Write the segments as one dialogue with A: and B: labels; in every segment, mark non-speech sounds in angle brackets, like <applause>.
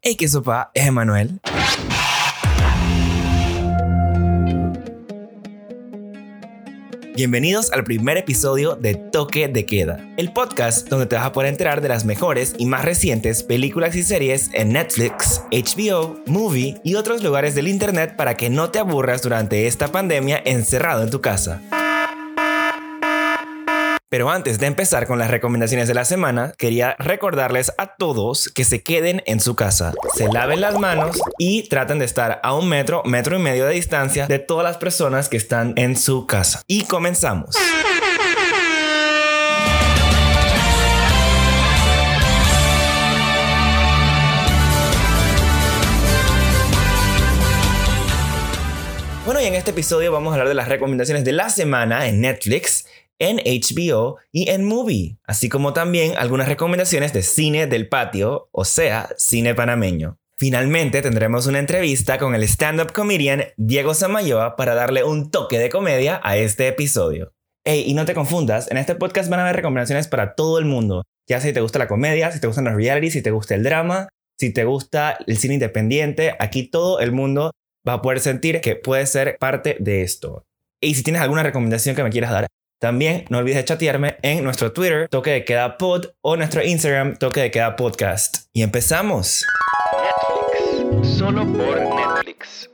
A: Hey, qué sopa, es Emanuel. Bienvenidos al primer episodio de Toque de Queda, el podcast donde te vas a poder enterar de las mejores y más recientes películas y series en Netflix, HBO, Movie y otros lugares del internet para que no te aburras durante esta pandemia encerrado en tu casa. Pero antes de empezar con las recomendaciones de la semana, quería recordarles a todos que se queden en su casa, se laven las manos y traten de estar a un metro, metro y medio de distancia de todas las personas que están en su casa. Y comenzamos. Bueno, y en este episodio vamos a hablar de las recomendaciones de la semana en Netflix en HBO y en Movie, así como también algunas recomendaciones de cine del patio, o sea, cine panameño. Finalmente tendremos una entrevista con el stand-up comedian Diego Samayoa para darle un toque de comedia a este episodio. Hey, y no te confundas, en este podcast van a haber recomendaciones para todo el mundo, ya si te gusta la comedia, si te gustan los reality, si te gusta el drama, si te gusta el cine independiente, aquí todo el mundo va a poder sentir que puede ser parte de esto. Y si tienes alguna recomendación que me quieras dar, también no olvides chatearme en nuestro Twitter, Toque de Queda Pod, o nuestro Instagram, Toque de Queda Podcast. Y empezamos. Netflix. Solo por Netflix.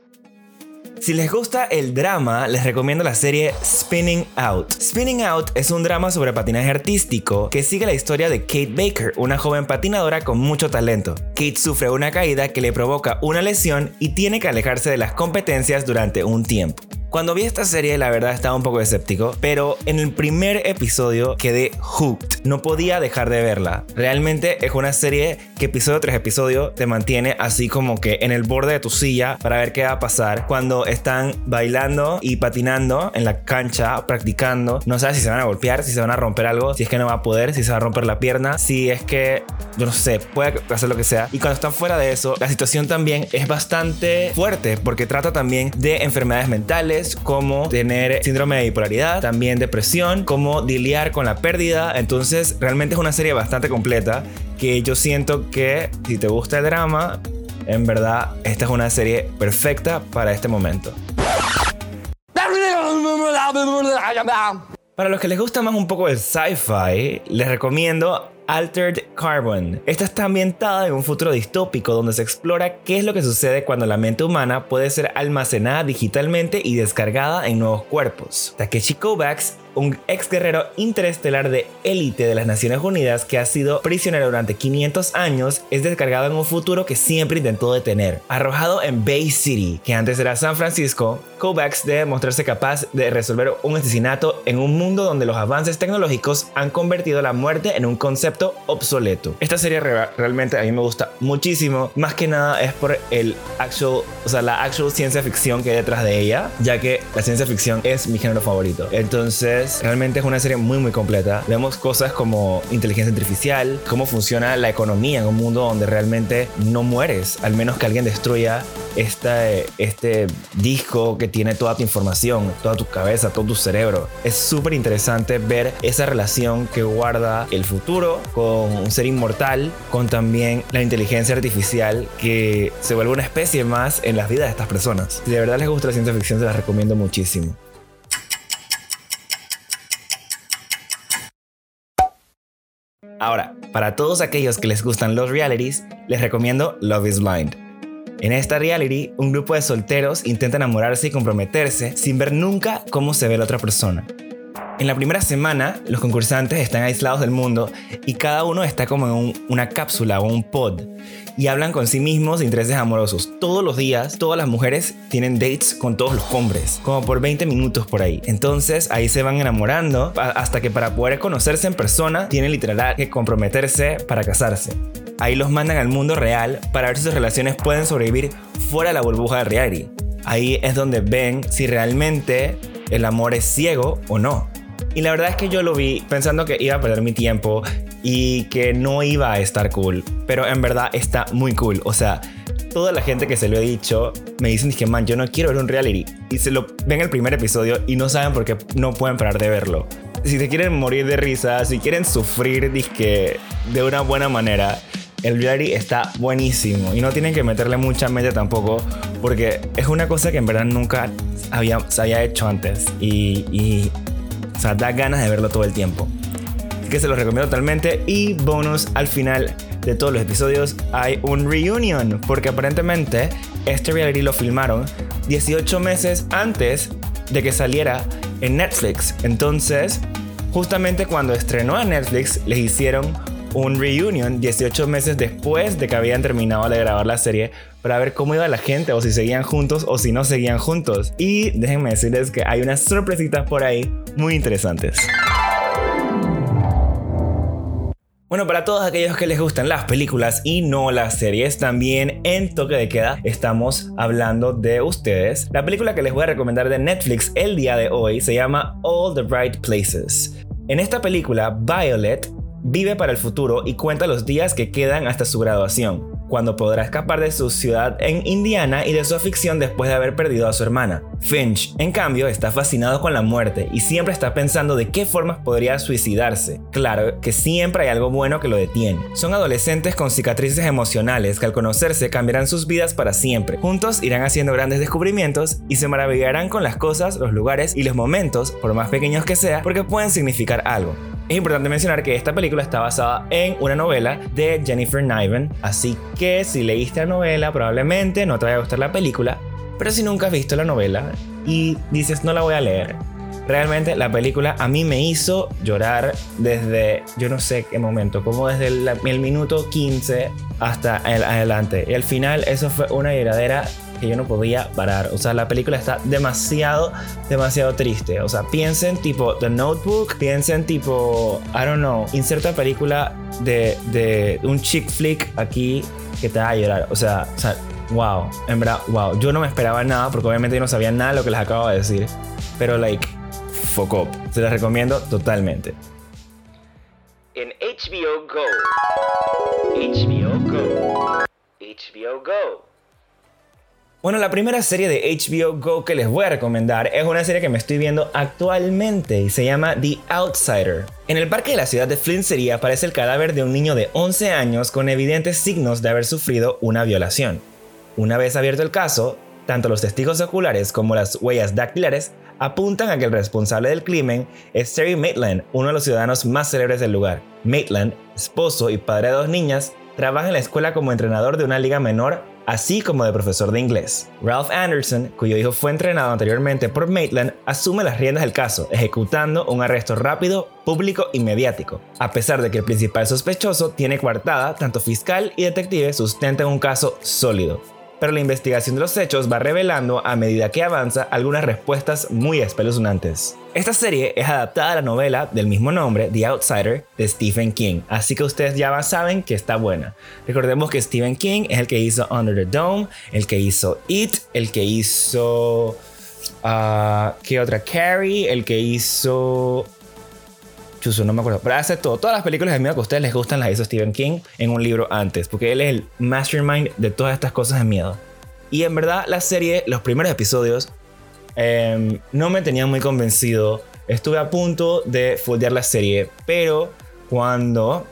A: Si les gusta el drama, les recomiendo la serie Spinning Out. Spinning Out es un drama sobre patinaje artístico que sigue la historia de Kate Baker, una joven patinadora con mucho talento. Kate sufre una caída que le provoca una lesión y tiene que alejarse de las competencias durante un tiempo. Cuando vi esta serie, la verdad estaba un poco escéptico, pero en el primer episodio quedé hooked. No podía dejar de verla. Realmente es una serie que episodio tras episodio te mantiene así como que en el borde de tu silla para ver qué va a pasar cuando están bailando y patinando en la cancha, practicando. No sabes si se van a golpear, si se van a romper algo, si es que no va a poder, si se va a romper la pierna, si es que, yo no sé, puede hacer lo que sea. Y cuando están fuera de eso, la situación también es bastante fuerte porque trata también de enfermedades mentales como tener síndrome de bipolaridad, también depresión, cómo lidiar con la pérdida. Entonces, realmente es una serie bastante completa que yo siento que si te gusta el drama, en verdad esta es una serie perfecta para este momento. Para los que les gusta más un poco el sci-fi, les recomiendo Altered Carbon. Esta está ambientada en un futuro distópico donde se explora qué es lo que sucede cuando la mente humana puede ser almacenada digitalmente y descargada en nuevos cuerpos. Takeshi Kovacs un ex guerrero interestelar de élite de las Naciones Unidas que ha sido prisionero durante 500 años, es descargado en un futuro que siempre intentó detener. Arrojado en Bay City, que antes era San Francisco, Kovacs debe mostrarse capaz de resolver un asesinato en un mundo donde los avances tecnológicos han convertido la muerte en un concepto obsoleto. Esta serie realmente a mí me gusta muchísimo, más que nada es por el actual, o sea, la actual ciencia ficción que hay detrás de ella, ya que la ciencia ficción es mi género favorito. Entonces, realmente es una serie muy muy completa. Vemos cosas como inteligencia artificial, cómo funciona la economía en un mundo donde realmente no mueres, al menos que alguien destruya este, este disco que tiene toda tu información, toda tu cabeza, todo tu cerebro. Es súper interesante ver esa relación que guarda el futuro con un ser inmortal, con también la inteligencia artificial que se vuelve una especie más en las vidas de estas personas. Si de verdad les gusta la ciencia ficción, se las recomiendo muchísimo. Ahora, para todos aquellos que les gustan los realities, les recomiendo Love is Blind. En esta reality, un grupo de solteros intenta enamorarse y comprometerse sin ver nunca cómo se ve la otra persona. En la primera semana, los concursantes están aislados del mundo y cada uno está como en una cápsula o un pod y hablan con sí mismos de intereses amorosos. Todos los días, todas las mujeres tienen dates con todos los hombres, como por 20 minutos por ahí. Entonces ahí se van enamorando hasta que para poder conocerse en persona tienen literal que comprometerse para casarse. Ahí los mandan al mundo real para ver si sus relaciones pueden sobrevivir fuera de la burbuja de reality. Ahí es donde ven si realmente el amor es ciego o no. Y la verdad es que yo lo vi pensando que iba a perder mi tiempo y que no iba a estar cool. Pero en verdad está muy cool. O sea, toda la gente que se lo he dicho me dicen que man, yo no quiero ver un reality. Y se lo ven el primer episodio y no saben por qué no pueden parar de verlo. Si se quieren morir de risa, si quieren sufrir disque de una buena manera, El reality está buenísimo y no tienen que meterle mucha mente tampoco porque es una cosa que en verdad nunca había, se había hecho antes y, y o sea, da ganas de verlo todo el tiempo. Así que se los recomiendo totalmente y bonus al final de todos los episodios hay un reunion porque aparentemente este reality lo filmaron 18 meses antes de que saliera en Netflix. Entonces, justamente cuando estrenó a Netflix, les hicieron un reunion 18 meses después de que habían terminado de grabar la serie para ver cómo iba la gente o si seguían juntos o si no seguían juntos. Y déjenme decirles que hay unas sorpresitas por ahí muy interesantes. Bueno, para todos aquellos que les gustan las películas y no las series, también en Toque de Queda estamos hablando de ustedes. La película que les voy a recomendar de Netflix el día de hoy se llama All the Right Places. En esta película, Violet vive para el futuro y cuenta los días que quedan hasta su graduación cuando podrá escapar de su ciudad en Indiana y de su afición después de haber perdido a su hermana. Finch, en cambio, está fascinado con la muerte y siempre está pensando de qué formas podría suicidarse. Claro que siempre hay algo bueno que lo detiene. Son adolescentes con cicatrices emocionales que al conocerse cambiarán sus vidas para siempre. Juntos irán haciendo grandes descubrimientos y se maravillarán con las cosas, los lugares y los momentos, por más pequeños que sea, porque pueden significar algo. Es importante mencionar que esta película está basada en una novela de Jennifer Niven, así que si leíste la novela probablemente no te vaya a gustar la película, pero si nunca has visto la novela y dices no la voy a leer, realmente la película a mí me hizo llorar desde yo no sé qué momento, como desde el, minuto 15 hasta el, adelante. Y al final eso fue una lloradera que yo no podía parar. O sea, la película está demasiado, demasiado triste. O sea, piensen tipo The Notebook, piensen tipo, I don't know, inserta película de, de un chick flick aquí que te va a llorar. O sea, o sea, wow, en verdad, wow. Yo no me esperaba nada porque obviamente yo no sabía nada de lo que les acabo de decir. Pero, like, fuck up. Se las recomiendo totalmente. En HBO Go. HBO Go. HBO Go. Bueno, la primera serie de HBO Go que les voy a recomendar es una serie que me estoy viendo actualmente y se llama The Outsider. En el parque de la ciudad de Flint City aparece el cadáver de un niño de 11 años con evidentes signos de haber sufrido una violación. Una vez abierto el caso, tanto los testigos oculares como las huellas dactilares apuntan a que el responsable del crimen es Terry Maitland, uno de los ciudadanos más célebres del lugar. Maitland, esposo y padre de dos niñas, trabaja en la escuela como entrenador de una liga menor así como de profesor de inglés. Ralph Anderson, cuyo hijo fue entrenado anteriormente por Maitland, asume las riendas del caso, ejecutando un arresto rápido, público y mediático. A pesar de que el principal sospechoso tiene coartada, tanto fiscal y detective sustentan un caso sólido pero la investigación de los hechos va revelando a medida que avanza algunas respuestas muy espeluznantes. Esta serie es adaptada a la novela del mismo nombre, The Outsider, de Stephen King, así que ustedes ya saben que está buena. Recordemos que Stephen King es el que hizo Under the Dome, el que hizo It, el que hizo... Uh, ¿Qué otra? Carrie, el que hizo no me acuerdo. Pero hace todo. Todas las películas de miedo que a ustedes les gustan las hizo Stephen King en un libro antes. Porque él es el mastermind de todas estas cosas de miedo. Y en verdad, la serie, los primeros episodios, em, no me tenían muy convencido. Estuve a punto de foldear la serie. Pero cuando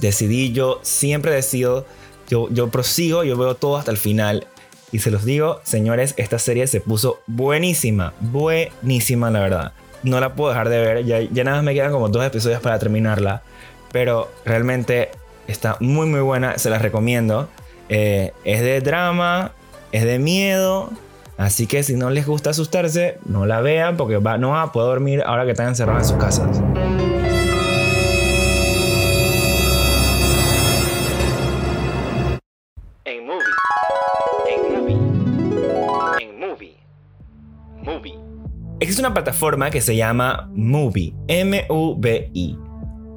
A: decidí, yo siempre decido. Yo, yo prosigo, yo veo todo hasta el final. Y se los digo, señores, esta serie se puso buenísima. Buenísima, la verdad no la puedo dejar de ver. Ya, ya nada más me quedan como dos episodios para terminarla. Pero realmente está muy muy buena. Se las recomiendo. Eh, es de drama, es de miedo. Así que si no les gusta asustarse, no la vean porque va, no va a poder dormir ahora que están encerrados en sus casas. En movie. En movie. En movie. Movie. Existe una plataforma que se llama Movie, M-U-V-I.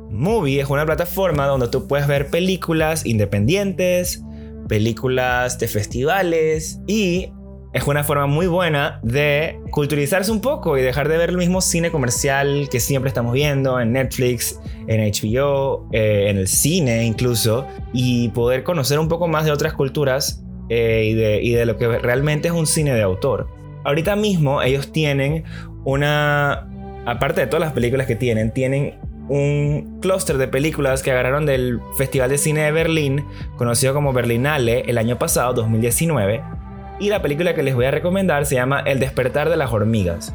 A: Movie es una plataforma donde tú puedes ver películas independientes, películas de festivales y es una forma muy buena de culturizarse un poco y dejar de ver el mismo cine comercial que siempre estamos viendo en Netflix, en HBO, eh, en el cine incluso, y poder conocer un poco más de otras culturas eh, y de lo que realmente es un cine de autor. Ahorita mismo ellos tienen una, aparte de todas las películas que tienen, tienen un clúster de películas que agarraron del Festival de Cine de Berlín, conocido como Berlinale, el año pasado, 2019. Y la película que les voy a recomendar se llama El despertar de las hormigas.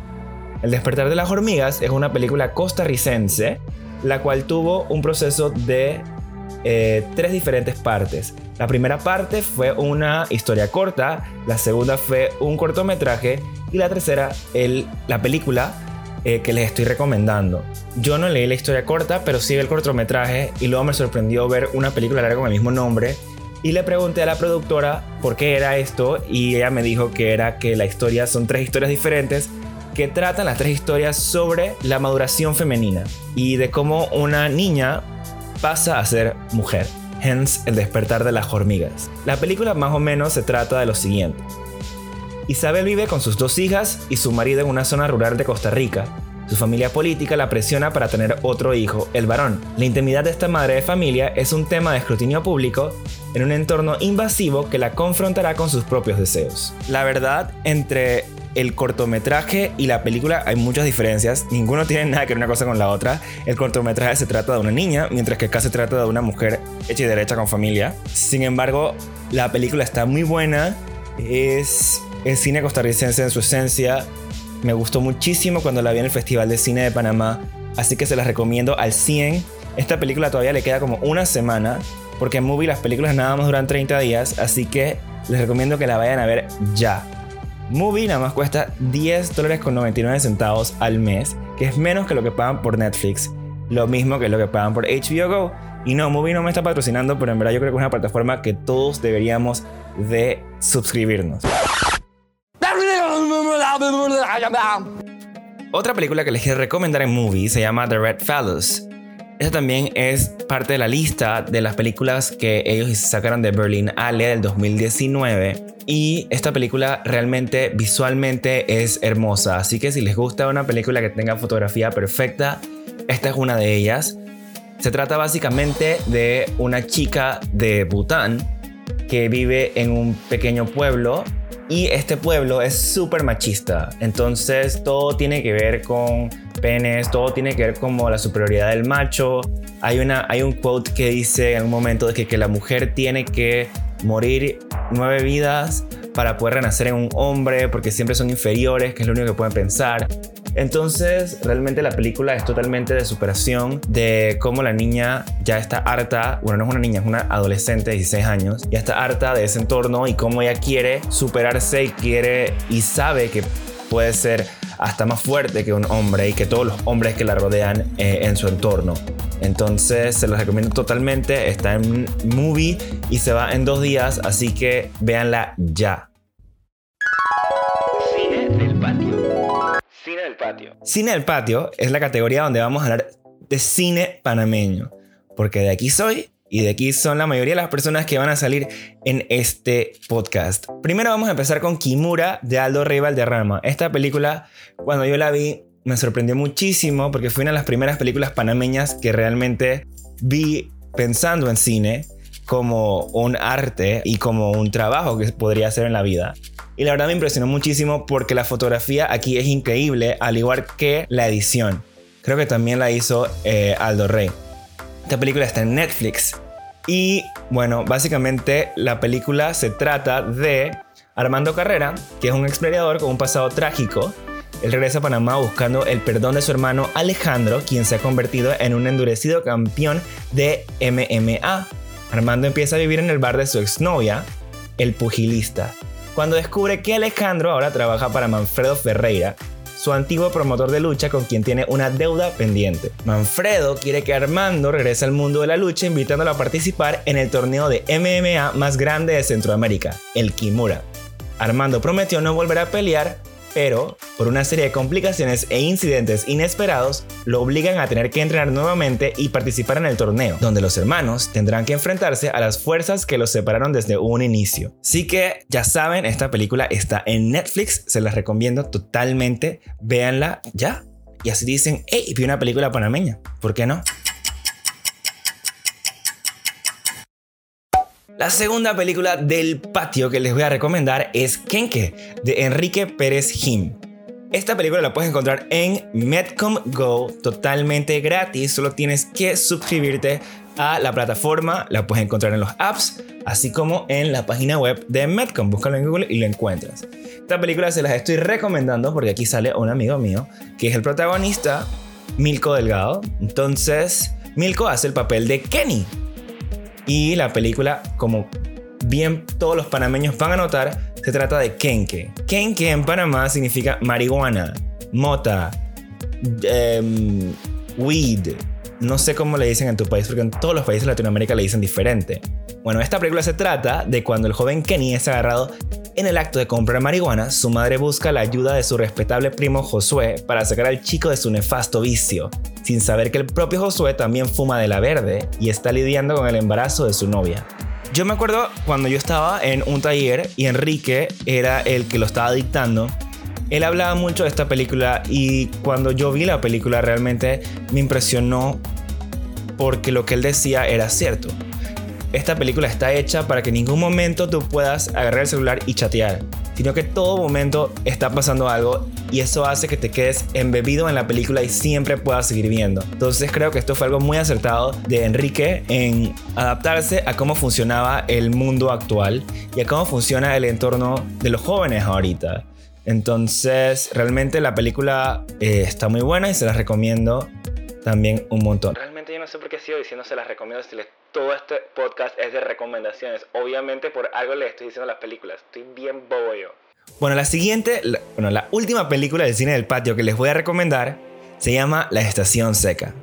A: El despertar de las hormigas es una película costarricense, la cual tuvo un proceso de eh, tres diferentes partes. La primera parte fue una historia corta, la segunda fue un cortometraje y la tercera el, la película eh, que les estoy recomendando. Yo no leí la historia corta, pero sí el cortometraje y luego me sorprendió ver una película larga con el mismo nombre. Y le pregunté a la productora por qué era esto y ella me dijo que era que la historia son tres historias diferentes que tratan las tres historias sobre la maduración femenina y de cómo una niña pasa a ser mujer. Hence el despertar de las hormigas. La película más o menos se trata de lo siguiente. Isabel vive con sus dos hijas y su marido en una zona rural de Costa Rica. Su familia política la presiona para tener otro hijo, el varón. La intimidad de esta madre de familia es un tema de escrutinio público en un entorno invasivo que la confrontará con sus propios deseos. La verdad, entre el cortometraje y la película hay muchas diferencias. Ninguno tiene nada que ver una cosa con la otra. El cortometraje se trata de una niña, mientras que acá se trata de una mujer hecha y derecha con familia. Sin embargo, la película está muy buena. Es el cine costarricense en su esencia. Me gustó muchísimo cuando la vi en el Festival de Cine de Panamá. Así que se las recomiendo al 100. Esta película todavía le queda como una semana. Porque en Movie las películas nada más duran 30 días. Así que les recomiendo que la vayan a ver ya. Movie nada más cuesta 10 dólares con 99 centavos al mes, que es menos que lo que pagan por Netflix, lo mismo que lo que pagan por HBO Go. Y no, Movie no me está patrocinando, pero en verdad yo creo que es una plataforma que todos deberíamos de suscribirnos. Otra película que les quiero recomendar en Movie se llama The Red Fellows. Esta también es parte de la lista de las películas que ellos sacaron de Berlin Ale del 2019. Y esta película realmente visualmente es hermosa. Así que si les gusta una película que tenga fotografía perfecta, esta es una de ellas. Se trata básicamente de una chica de Bután que vive en un pequeño pueblo y este pueblo es súper machista. Entonces todo tiene que ver con penes, todo tiene que ver como la superioridad del macho. Hay, una, hay un quote que dice en un momento de que, que la mujer tiene que morir nueve vidas para poder renacer en un hombre porque siempre son inferiores, que es lo único que pueden pensar. Entonces, realmente la película es totalmente de superación de cómo la niña ya está harta, bueno, no es una niña, es una adolescente de 16 años, ya está harta de ese entorno y cómo ella quiere superarse y quiere y sabe que puede ser hasta más fuerte que un hombre y que todos los hombres que la rodean eh, en su entorno. Entonces se los recomiendo totalmente. Está en movie y se va en dos días, así que véanla ya. Cine del patio. Cine del patio es la categoría donde vamos a hablar de cine panameño. Porque de aquí soy y de aquí son la mayoría de las personas que van a salir en este podcast. Primero vamos a empezar con Kimura de Aldo Rey Valderrama. Esta película, cuando yo la vi, me sorprendió muchísimo porque fue una de las primeras películas panameñas que realmente vi pensando en cine como un arte y como un trabajo que podría hacer en la vida. Y la verdad me impresionó muchísimo porque la fotografía aquí es increíble, al igual que la edición. Creo que también la hizo eh, Aldo Rey. Esta película está en Netflix. Y bueno, básicamente la película se trata de Armando Carrera, que es un explorador con un pasado trágico. Él regresa a Panamá buscando el perdón de su hermano Alejandro, quien se ha convertido en un endurecido campeón de MMA. Armando empieza a vivir en el bar de su exnovia, el pugilista, cuando descubre que Alejandro ahora trabaja para Manfredo Ferreira, su antiguo promotor de lucha con quien tiene una deuda pendiente. Manfredo quiere que Armando regrese al mundo de la lucha invitándolo a participar en el torneo de MMA más grande de Centroamérica, el Kimura. Armando prometió no volver a pelear, pero por una serie de complicaciones e incidentes inesperados lo obligan a tener que entrenar nuevamente y participar en el torneo, donde los hermanos tendrán que enfrentarse a las fuerzas que los separaron desde un inicio. Así que ya saben, esta película está en Netflix, se las recomiendo totalmente, véanla ya. Y así dicen, hey, vi una película panameña, ¿por qué no? La segunda película del patio que les voy a recomendar es Kenke, de Enrique Pérez Jim. Esta película la puedes encontrar en Medcom Go totalmente gratis. Solo tienes que suscribirte a la plataforma. La puedes encontrar en los apps, así como en la página web de Medcom. Búscalo en Google y lo encuentras. Esta película se las estoy recomendando porque aquí sale un amigo mío que es el protagonista, Milko Delgado. Entonces, Milko hace el papel de Kenny. Y la película, como bien todos los panameños van a notar, se trata de kenke. Kenke en Panamá significa marihuana, mota, em, weed. No sé cómo le dicen en tu país, porque en todos los países de Latinoamérica le dicen diferente. Bueno, esta película se trata de cuando el joven Kenny es agarrado en el acto de comprar marihuana, su madre busca la ayuda de su respetable primo Josué para sacar al chico de su nefasto vicio, sin saber que el propio Josué también fuma de la verde y está lidiando con el embarazo de su novia. Yo me acuerdo cuando yo estaba en un taller y Enrique era el que lo estaba dictando. Él hablaba mucho de esta película y cuando yo vi la película realmente me impresionó porque lo que él decía era cierto. Esta película está hecha para que en ningún momento tú puedas agarrar el celular y chatear, sino que todo momento está pasando algo y eso hace que te quedes embebido en la película y siempre puedas seguir viendo. Entonces creo que esto fue algo muy acertado de Enrique en adaptarse a cómo funcionaba el mundo actual y a cómo funciona el entorno de los jóvenes ahorita. Entonces realmente la película eh, está muy buena y se la recomiendo también un montón. Realmente yo no sé por qué sigo diciendo se las recomiendo si les todo este podcast es de recomendaciones. Obviamente por algo le estoy diciendo las películas. Estoy bien bobo yo. Bueno, la siguiente, bueno, la última película del cine del patio que les voy a recomendar se llama La Estación Seca.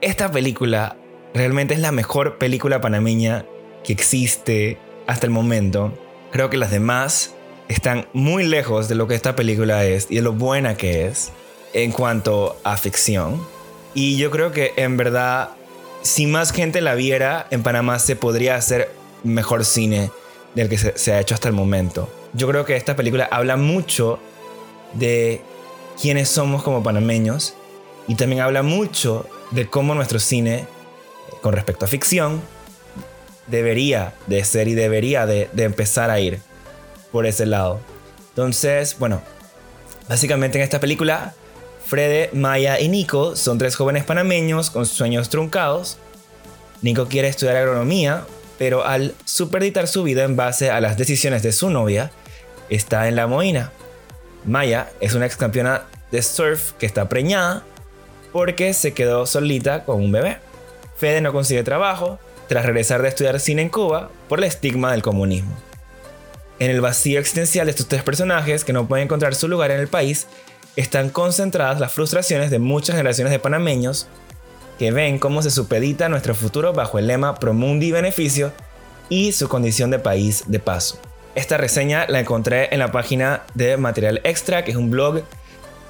A: Esta película realmente es la mejor película panameña que existe hasta el momento. Creo que las demás están muy lejos de lo que esta película es y de lo buena que es en cuanto a ficción. Y yo creo que en verdad si más gente la viera, en Panamá se podría hacer mejor cine del que se, ha hecho hasta el momento. Yo creo que esta película habla mucho de quiénes somos como panameños y también habla mucho de cómo nuestro cine, con respecto a ficción, debería de ser y debería de, empezar a ir por ese lado. Entonces, bueno, básicamente en esta película Frede, Maya y Nico son tres jóvenes panameños con sueños truncados. Nico quiere estudiar agronomía, pero al superditar su vida en base a las decisiones de su novia, está en la moina. Maya es una ex campeona de surf que está preñada porque se quedó solita con un bebé. Fede no consigue trabajo tras regresar de estudiar cine en Cuba por el estigma del comunismo. En el vacío existencial de estos tres personajes que no pueden encontrar su lugar en el país, están concentradas las frustraciones de muchas generaciones de panameños que ven cómo se supedita nuestro futuro bajo el lema Promundi Beneficio y su condición de país de paso. Esta reseña la encontré en la página de Material Extra, que es un blog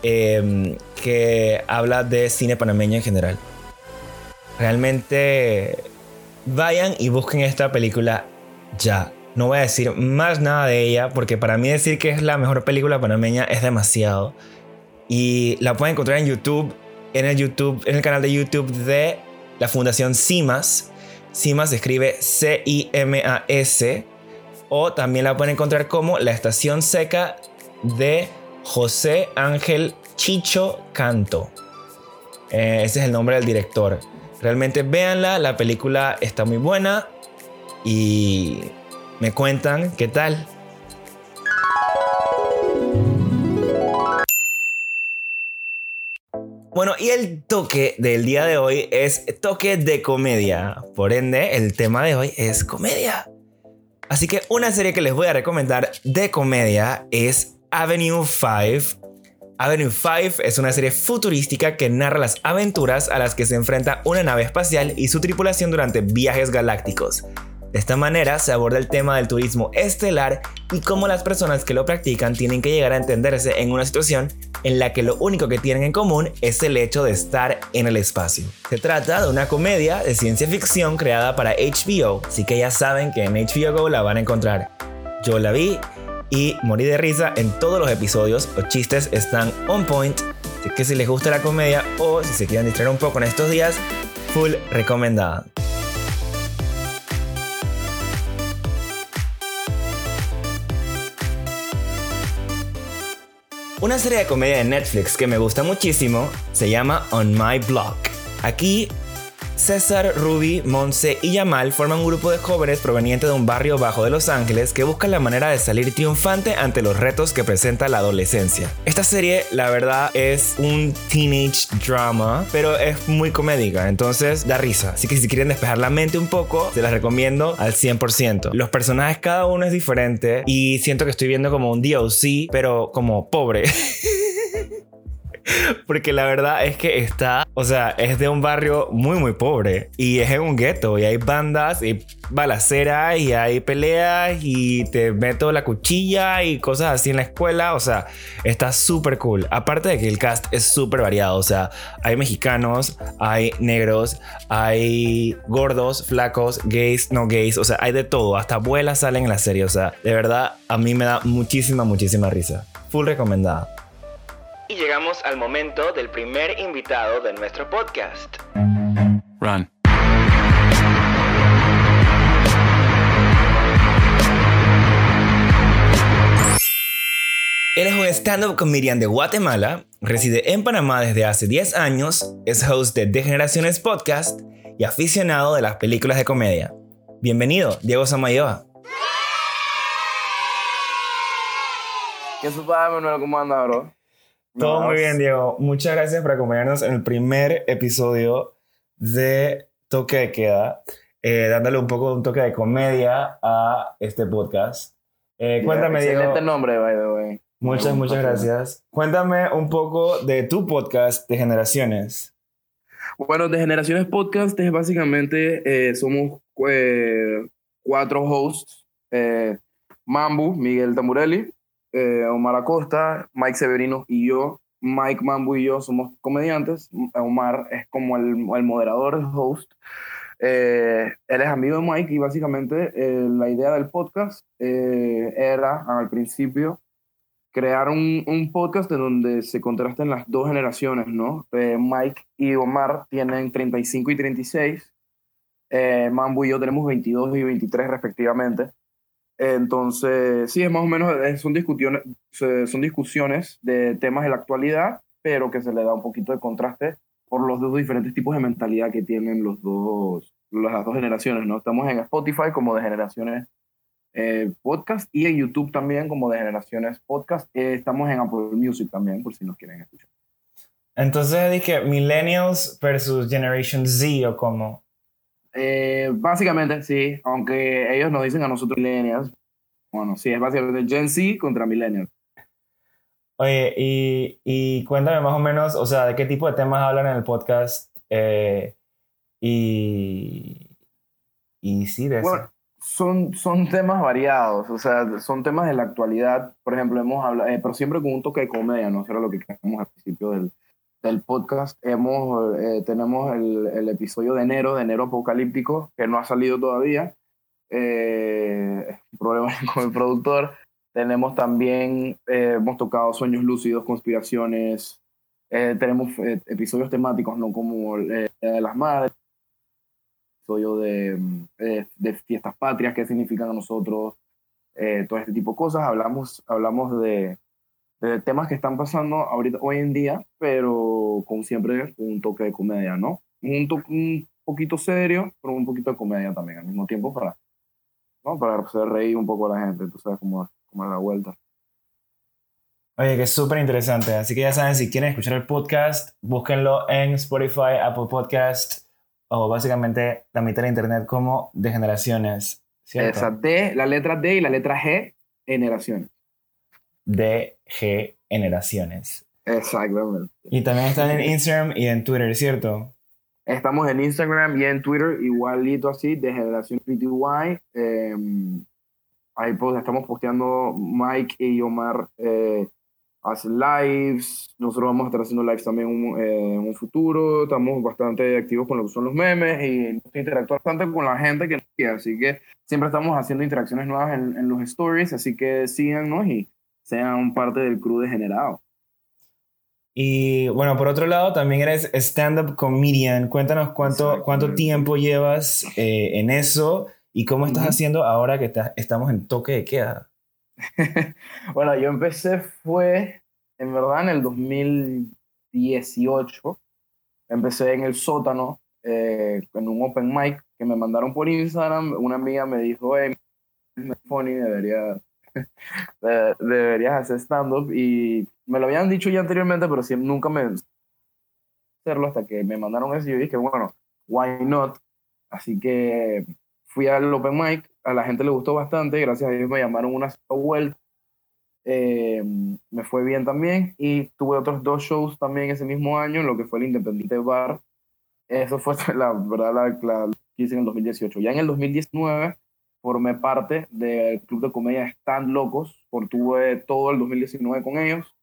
A: em, que habla de cine panameño en general. Realmente vayan y busquen esta película ya. No voy a decir más nada de ella porque para mí decir que es la mejor película panameña es demasiado. Y la pueden encontrar en YouTube, en el YouTube, en el canal de YouTube de la Fundación CIMAS. CIMAS se escribe C-I-M-A-S. O también la pueden encontrar como La Estación Seca de José Ángel Chicho Canto. Eh, ese es el nombre del director. Realmente véanla, la película está muy buena y me cuentan qué tal. Bueno, y el toque del día de hoy es toque de comedia. Por ende, el tema de hoy es comedia. Así que una serie que les voy a recomendar de comedia es Avenue 5. Avenue 5 es una serie futurística que narra las aventuras a las que se enfrenta una nave espacial y su tripulación durante viajes galácticos. De esta manera se aborda el tema del turismo estelar y cómo las personas que lo practican tienen que llegar a entenderse en una situación en la que lo único que tienen en común es el hecho de estar en el espacio. Se trata de una comedia de ciencia ficción creada para HBO, así que ya saben que en HBO Go la van a encontrar. Yo la vi y morí de risa en todos los episodios, los chistes están on point, así que si les gusta la comedia o si se quieren distraer un poco en estos días, full recomendada. Una serie de comedia de Netflix que me gusta muchísimo se llama On My Block. Aquí César, Ruby, Monse y Yamal forman un grupo de jóvenes provenientes de un barrio bajo de Los Ángeles que buscan la manera de salir triunfante ante los retos que presenta la adolescencia. Esta serie, la verdad, es un teenage drama, pero es muy comédica, entonces da risa. Así que si quieren despejar la mente un poco, se las recomiendo al 100%. Los personajes cada uno es diferente y siento que estoy viendo como un DOC, pero como pobre. <laughs> <laughs> Porque la verdad es que está, o sea, es de un barrio muy, muy pobre. Y es en un gueto. Y hay bandas y balaceras y hay peleas y te meto la cuchilla y cosas así en la escuela. O sea, está súper cool. Aparte de que el cast es súper variado. O sea, hay mexicanos, hay negros, hay gordos, flacos, gays, no gays. O sea, hay de todo. Hasta abuelas salen en la serie. O sea, de verdad, a mí me da muchísima, muchísima risa. Full recomendada. Y llegamos al momento del primer invitado de nuestro podcast. Run. Él es un stand-up comedian de Guatemala, reside en Panamá desde hace 10 años, es host de Degeneraciones Podcast y aficionado de las películas de comedia. Bienvenido, Diego Samayoa.
B: ¿Qué supa, Manuel? ¿Cómo anda, bro?
A: Todo muy bien, Diego. Muchas gracias por acompañarnos en el primer episodio de Toque de Queda, eh, dándole un poco de un toque de comedia a este podcast. Eh, cuéntame, Diego.
B: Excelente nombre, by the way.
A: Muchas, muchas gracias. Cuéntame un poco de tu podcast de Generaciones.
B: Bueno, de Generaciones Podcast es básicamente, eh, somos cuatro hosts. Mambu, Miguel Tamburelli, eh, Omar Acosta, Mike Severino y yo. Mike Mambu y yo somos comediantes. Omar es como el, el moderador, el host. Eh, él es amigo de Mike y básicamente eh, la idea del podcast era al principio crear un, un, podcast en donde se contrasten las dos generaciones, ¿no? Mike y Omar tienen 35 y 36. Mambu y yo tenemos 22 y 23 respectivamente. Entonces, sí, es más o menos, son discusiones, son discusiones de temas de la actualidad, pero que se le da un poquito de contraste por los dos diferentes tipos de mentalidad que tienen los dos, las dos generaciones, ¿no? Estamos en Spotify como de generaciones eh, podcast y en YouTube también como de generaciones podcast. Eh, estamos en Apple Music también, por si nos quieren escuchar.
A: Entonces dije Millennials versus Generation Z o cómo.
B: Eh, básicamente, sí, aunque ellos nos dicen a nosotros millennials. Bueno, sí, es básicamente Gen Z contra millennials.
A: Oye, y, y, cuéntame más o menos, o sea, de qué tipo de temas hablan en el podcast. Eh, y, y sí, de
B: bueno, Son, son temas variados, o sea, son temas de la actualidad. Por ejemplo, hemos hablado, eh, pero siempre con un toque de comedia, ¿no? Eso era lo que creamos al principio del, del podcast hemos, eh, tenemos el, el, episodio de enero, de enero apocalíptico, que no ha salido todavía. Eh, <laughs> problemas <laughs> con el productor. Tenemos también, eh, hemos tocado sueños lúcidos, conspiraciones. Eh, tenemos episodios temáticos, ¿no? Como de las madres, episodio de, de, fiestas patrias, qué significan a nosotros, todo este tipo de cosas. Hablamos, hablamos de, de temas que están pasando ahorita, hoy en día, pero con siempre un toque de comedia, ¿no? Un, un poquito serio, pero un poquito de comedia también al mismo tiempo para, ¿no? para hacer reír un poco a la gente, tú sabes cómo, cómo es la vuelta.
A: Oye, que es súper interesante. Así que ya saben, si quieren escuchar el podcast, búsquenlo en Spotify, Apple Podcast o básicamente la mitad de internet como de generaciones. ¿cierto?
B: Esa D, la letra D y la letra G, generaciones
A: de G Generaciones.
B: Exactamente.
A: Y también están en Instagram y en Twitter, ¿cierto?
B: Estamos en Instagram y en Twitter, igualito así, de Generación PTY. Eh, ahí pues, estamos posteando Mike y Omar eh, hacen lives. Nosotros vamos a estar haciendo lives también eh, en un futuro. Estamos bastante activos con lo que son los memes y interactuamos bastante con la gente que nos quiere. Así que siempre estamos haciendo interacciones nuevas en, en los stories. Así que síganos y sean parte del crew degenerado.
A: Y bueno, por otro lado, también eres stand-up comedian. Cuéntanos cuánto, cuánto tiempo llevas eh, en eso y cómo estás haciendo ahora que estamos en toque de queda. <laughs>
B: bueno, yo empecé fue en verdad en el 2018 empecé en el sótano eh, en un open mic que me mandaron por Instagram. Una amiga me dijo, hey, funny, debería, <laughs> deberías hacer stand-up. Y me lo habían dicho ya anteriormente, pero siempre, nunca me hacerlo hasta que me mandaron eso y yo dije, bueno, why not? Así que fui al open mic, a la gente le gustó bastante, gracias a Dios me llamaron una vuelta, eh, me fue bien también y tuve otros dos shows también ese mismo año en lo que fue el Independiente Bar. Eso fue <laughs> la verdad la, la, que hice en el 2018. Ya en el 2019 formé parte del club de comedia Stand Locos, por tuve todo el 2019 con ellos,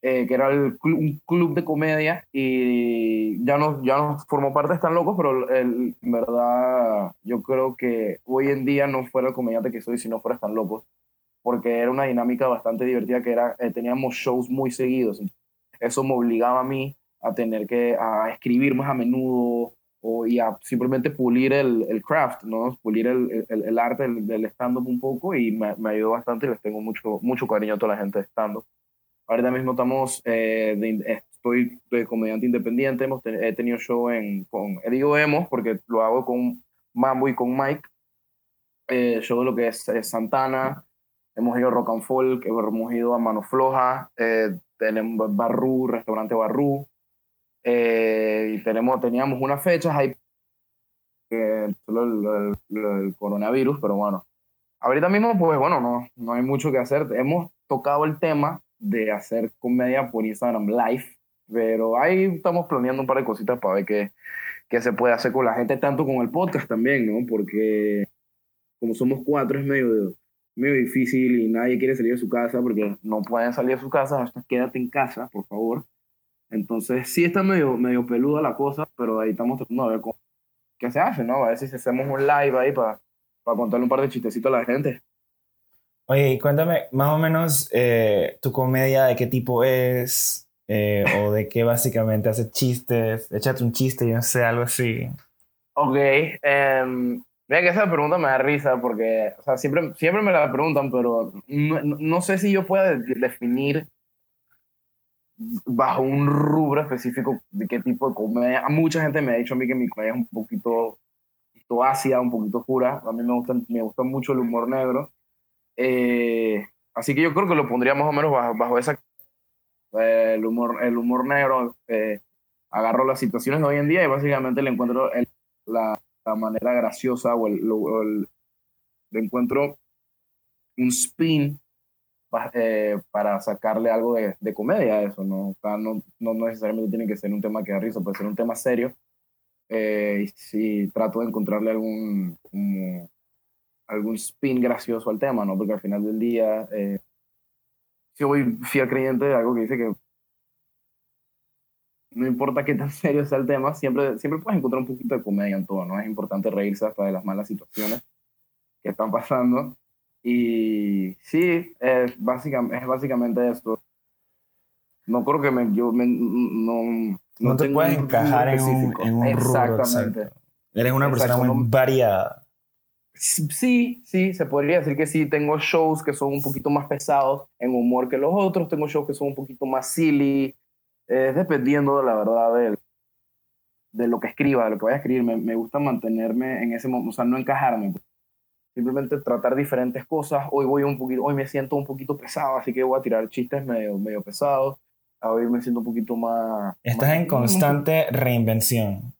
B: eh, que era un club de comedia y ya no, ya no formó parte de Stand Locos, pero el, en verdad yo creo que hoy en día no fuera el comediante que soy si no fuera Stand Locos, porque era una dinámica bastante divertida que era, eh, teníamos shows muy seguidos. Eso me obligaba a mí a tener que a escribir más a menudo, o, y a simplemente pulir el, el craft, ¿no? Pulir el, el, el arte del, del stand-up un poco y me, me, ayudó bastante y les tengo mucho, mucho cariño a toda la gente de stand-up. Ahorita mismo estamos, eh, de, estoy de comediante independiente, hemos he tenido show en, con, digo hemos porque lo hago con Mambo y con Mike, eh, show de lo que es, es, Santana, hemos ido a Rock and Folk, hemos ido a Mano Floja, eh, tenemos Barru, restaurante Barru, eh, y tenemos, teníamos unas fechas ahí, eh, solo el, el, el, coronavirus, pero bueno. Ahorita mismo, pues bueno, no, no hay mucho que hacer. Hemos tocado el tema de hacer comedia por Instagram Live, pero ahí estamos planeando un par de cositas para ver qué, qué se puede hacer con la gente, tanto con el podcast también, ¿no? Porque como somos cuatro es medio, medio difícil y nadie quiere salir de su casa porque no pueden salir de su casa, hasta quédate en casa, por favor. Entonces, sí está medio, medio peluda la cosa, pero ahí estamos tratando de ver cómo, qué se hace, ¿no? A ver si hacemos un live ahí para, para contarle un par de chistecitos a la gente.
A: Oye, cuéntame más o menos eh, tu comedia, de qué tipo es, eh, o de qué básicamente hace chistes, échate un chiste, yo no sé, algo así.
B: Ok, um, Mira que esa pregunta me da risa porque, o sea, siempre, siempre me la preguntan, pero no, no sé si yo pueda definir bajo un rubro específico de qué tipo de comedia. Mucha gente me ha dicho a mí que mi comedia es un poquito, poquito ácida, un poquito oscura. A mí me gusta, me gusta mucho el humor negro. Eh, así que yo creo que lo pondría más o menos bajo, bajo esa... Eh, el, humor, el humor negro. Eh, agarro las situaciones de hoy en día y básicamente le encuentro el, la, la, manera graciosa o el, o el, le encuentro un spin eh, para sacarle algo de, de, comedia a eso, ¿no? O sea, no, no necesariamente tiene que ser un tema que da risa, puede ser un tema serio. Eh, y si trato de encontrarle algún, como, algún spin gracioso al tema, ¿no? Porque al final del día, eh, soy fiel creyente de algo que dice que no importa qué tan <laughs> serio sea el tema, siempre, siempre puedes encontrar un poquito de comedia en todo, ¿no? Es importante reírse hasta de las malas situaciones que están pasando y sí, es básicamente, es básicamente esto. No creo que me, yo me, no,
A: no, no te puedes encajar en un, en un Exactamente. Eres una persona Exacto, muy variada.
B: Sí, sí, se podría decir que sí. Tengo shows que son un poquito más pesados en humor que los otros. Tengo shows que son un poquito más silly. Es dependiendo, la verdad, de, de lo que escriba, de lo que vaya a escribir. Me, me gusta mantenerme en ese momento, o sea, no encajarme simplemente tratar diferentes cosas. Hoy voy un poquito, hoy me siento un poquito pesado, así que voy a tirar chistes medio, medio pesados. Hoy me siento un poquito más...
A: Estás
B: más,
A: en constante reinvención.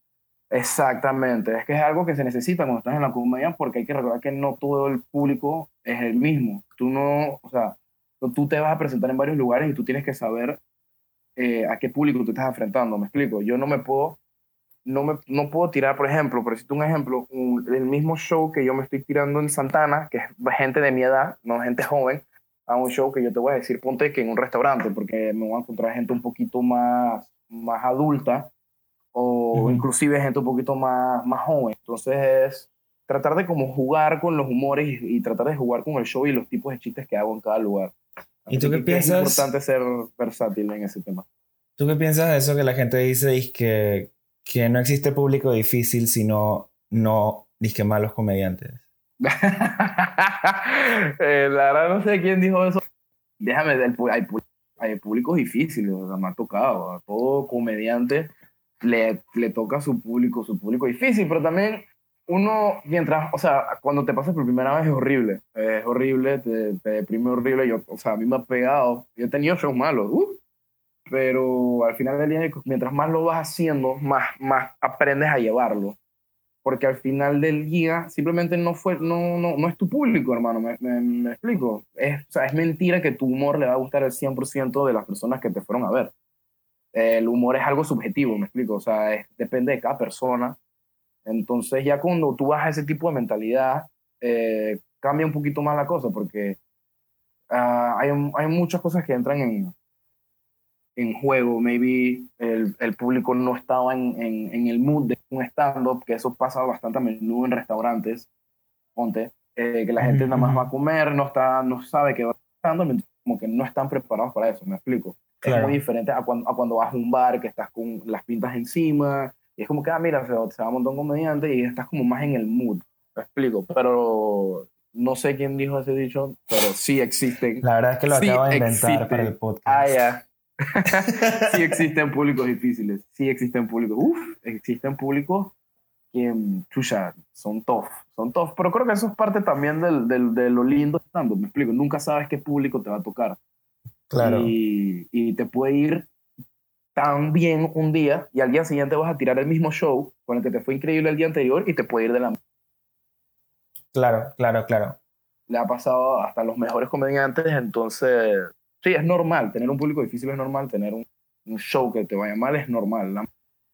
B: Exactamente, es que es algo que se necesita cuando estás en la comedia porque hay que recordar que no todo el público es el mismo. Tú no, o sea, tú te vas a presentar en varios lugares y tú tienes que saber eh, a qué público te estás enfrentando, me explico. Yo no me puedo no, me, no puedo tirar, por ejemplo, por decirte un ejemplo, un, el mismo show que yo me estoy tirando en Santana, que es gente de mi edad, no <laughs> gente joven, a un show que yo te voy a decir, ponte que en un restaurante, porque me voy a encontrar gente un poquito más, más adulta o uh -huh. inclusive gente un poquito más, más joven. Entonces es tratar de como jugar con los humores y, y, tratar de jugar con el show y los tipos de chistes que hago en cada lugar.
A: Así ¿Y tú qué piensas?
B: Es importante ser versátil en ese tema.
A: ¿Tú qué piensas de eso que la gente dice y que que no existe público difícil sino no disque malos comediantes. <laughs>
B: eh, la verdad no sé quién dijo eso. Déjame, hay hay públicos difíciles, o sea, me ha tocado. A todo comediante le, le toca a su público, su público difícil, pero también uno, mientras, o sea, cuando te pasas por primera vez es horrible, es horrible, te, te deprime horrible. Yo, o sea, a mí me ha pegado, yo he tenido shows malos, uh, pero al final del día, mientras más lo vas haciendo, más, más aprendes a llevarlo porque al final del día simplemente no, fue, no, no, no es tu público, hermano, me, me, explico. Es, o sea, es mentira que tu humor le va a gustar al 100% de las personas que te fueron a ver. El humor es algo subjetivo, me explico, o sea, depende de cada persona. Entonces ya cuando tú vas a ese tipo de mentalidad, eh, cambia un poquito más la cosa, porque uh, hay, hay muchas cosas que entran en, en juego, maybe el, el público no estaba en, en, en, el mood de un stand-up, que eso pasa bastante a menudo en restaurantes, ponte, eh, que la gente nada más va a comer, no, está, no sabe que va stand como que no están preparados para eso, me explico. Es muy diferente a cuando, a cuando vas a un bar que estás con las pintas encima, y es como que, ah, mira, se, se va a un comediante y estás como más en el mood, me explico, pero no sé quién dijo ese dicho, pero sí existen.
A: La verdad es que lo acabo de inventar para el podcast.
B: Ah, ya. <laughs> sí existen públicos difíciles, sí existen públicos, uff, existen públicos que, chucha, son tough, son tough, pero creo que eso es parte también del, del, de lo lindo estando, me explico, nunca sabes qué público te va a tocar.
A: Claro.
B: Y, y te puede ir tan bien un día y al día siguiente vas a tirar el mismo show con el que te fue increíble el día anterior y te puede ir de la
A: Claro, claro, claro.
B: Le ha pasado hasta los mejores comediantes, entonces sí, es normal, tener un público difícil es normal, tener un, un show que te vaya mal es normal,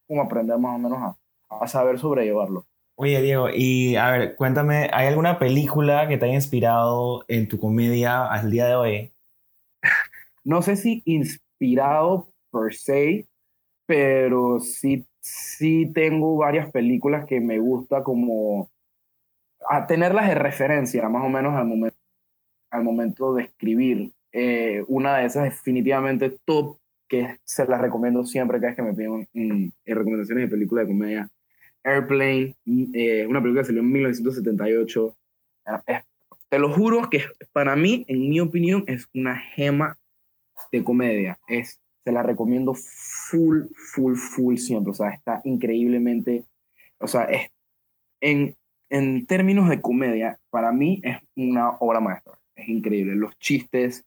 B: como aprender más o menos a, a saber sobrellevarlo.
A: Oye, Diego, y a ver, cuéntame, ¿hay alguna película que te haya inspirado en tu comedia al día de hoy? <laughs>
B: no sé si inspirado per se, pero sí, sí tengo varias películas que me gusta como a tenerlas de referencia más o menos al momento, al momento de escribir. Eh, una de esas definitivamente top, que se las recomiendo siempre cada vez que me piden en recomendaciones de películas de comedia. Airplane, eh, una película que salió en 1978. te lo juro que para mí, en mi opinión, es una gema de comedia. Es, se la recomiendo full, full, full siempre. O sea, está increíblemente, o sea, es, en, en términos de comedia, para mí es una obra maestra. Es increíble. Los chistes,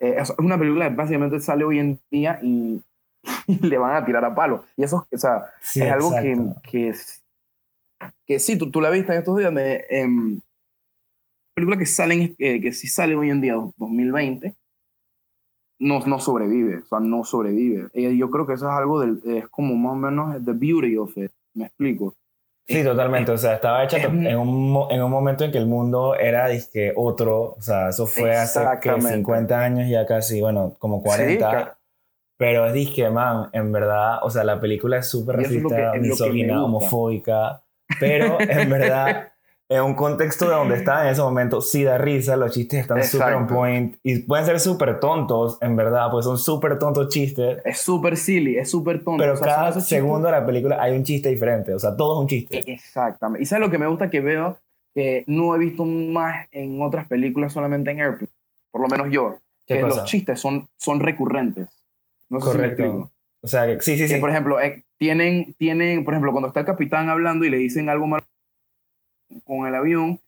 B: eh, es una película que básicamente sale hoy en día y, <laughs> le van a tirar a palo. Y eso o sea, es algo que, que, que, sí, tú, tú la viste en estos días. De, eh, película que salen, eh, que sí sale hoy en día, 2020, no, no sobrevive, o sea, no sobrevive. Y yo creo que eso es algo, del, es como más o menos the beauty of it, me explico.
A: Sí, totalmente. O sea, estaba hecha en un, en un momento en que el mundo era disque otro. O sea, eso fue hace que 50 años, ya casi, bueno, como 40. pero es disque, man, en verdad, o sea, la película es súper racista, misógina, homofóbica. Pero en verdad <laughs> en un contexto de donde está en ese momento, sí da risa, los chistes están súper on point y pueden ser súper tontos, en verdad, pues son súper tontos chistes.
B: Es súper silly, es súper tonto.
A: Pero cada segundo de la película hay un chiste diferente, o sea, todo es un chiste.
B: Exactamente. Y sabes lo que me gusta que veo, que no he visto más en otras películas, solamente en Airplane, por lo menos yo, que los chistes son, son recurrentes. No sé Correcto.
A: o sea, sí, sí, sí.
B: por ejemplo, eh, tienen, tienen, por ejemplo, cuando está el capitán hablando y le dicen algo malo con el avión.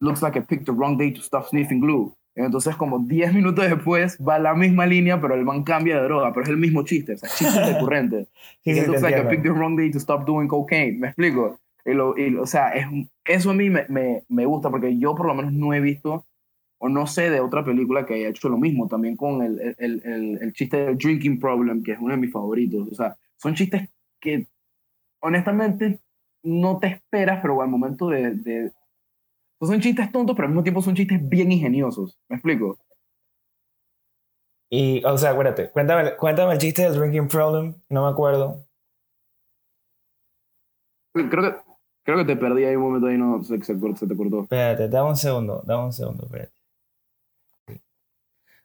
B: Looks like I picked the wrong day to stop sniffing glue. Entonces, como 10 minutos después, va la misma línea, pero el man cambia de droga, pero es el mismo chiste, o sea, chiste <laughs> recurrente. sí, looks like I picked the wrong day to stop doing cocaine. ¿Me explico? Y lo, y, o sea, es, eso a mí me, me, me, gusta, porque yo por lo menos no he visto, o no sé de otra película que haya hecho lo mismo, también con el, el, el, el chiste del drinking problem, que es uno de mis favoritos. O sea, son chistes que honestamente no te esperas, pero al momento de, de... Pues son chistes tontos, pero al mismo tiempo son chistes bien ingeniosos. ¿Me explico?
A: Y, o sea, acuérdate, cuéntame, cuéntame el chiste del drinking problem, no me acuerdo.
B: Creo que, creo que te perdí ahí un momento ahí, no se, se, se te cortó.
A: Espérate, dame un segundo, dame un segundo, espérate.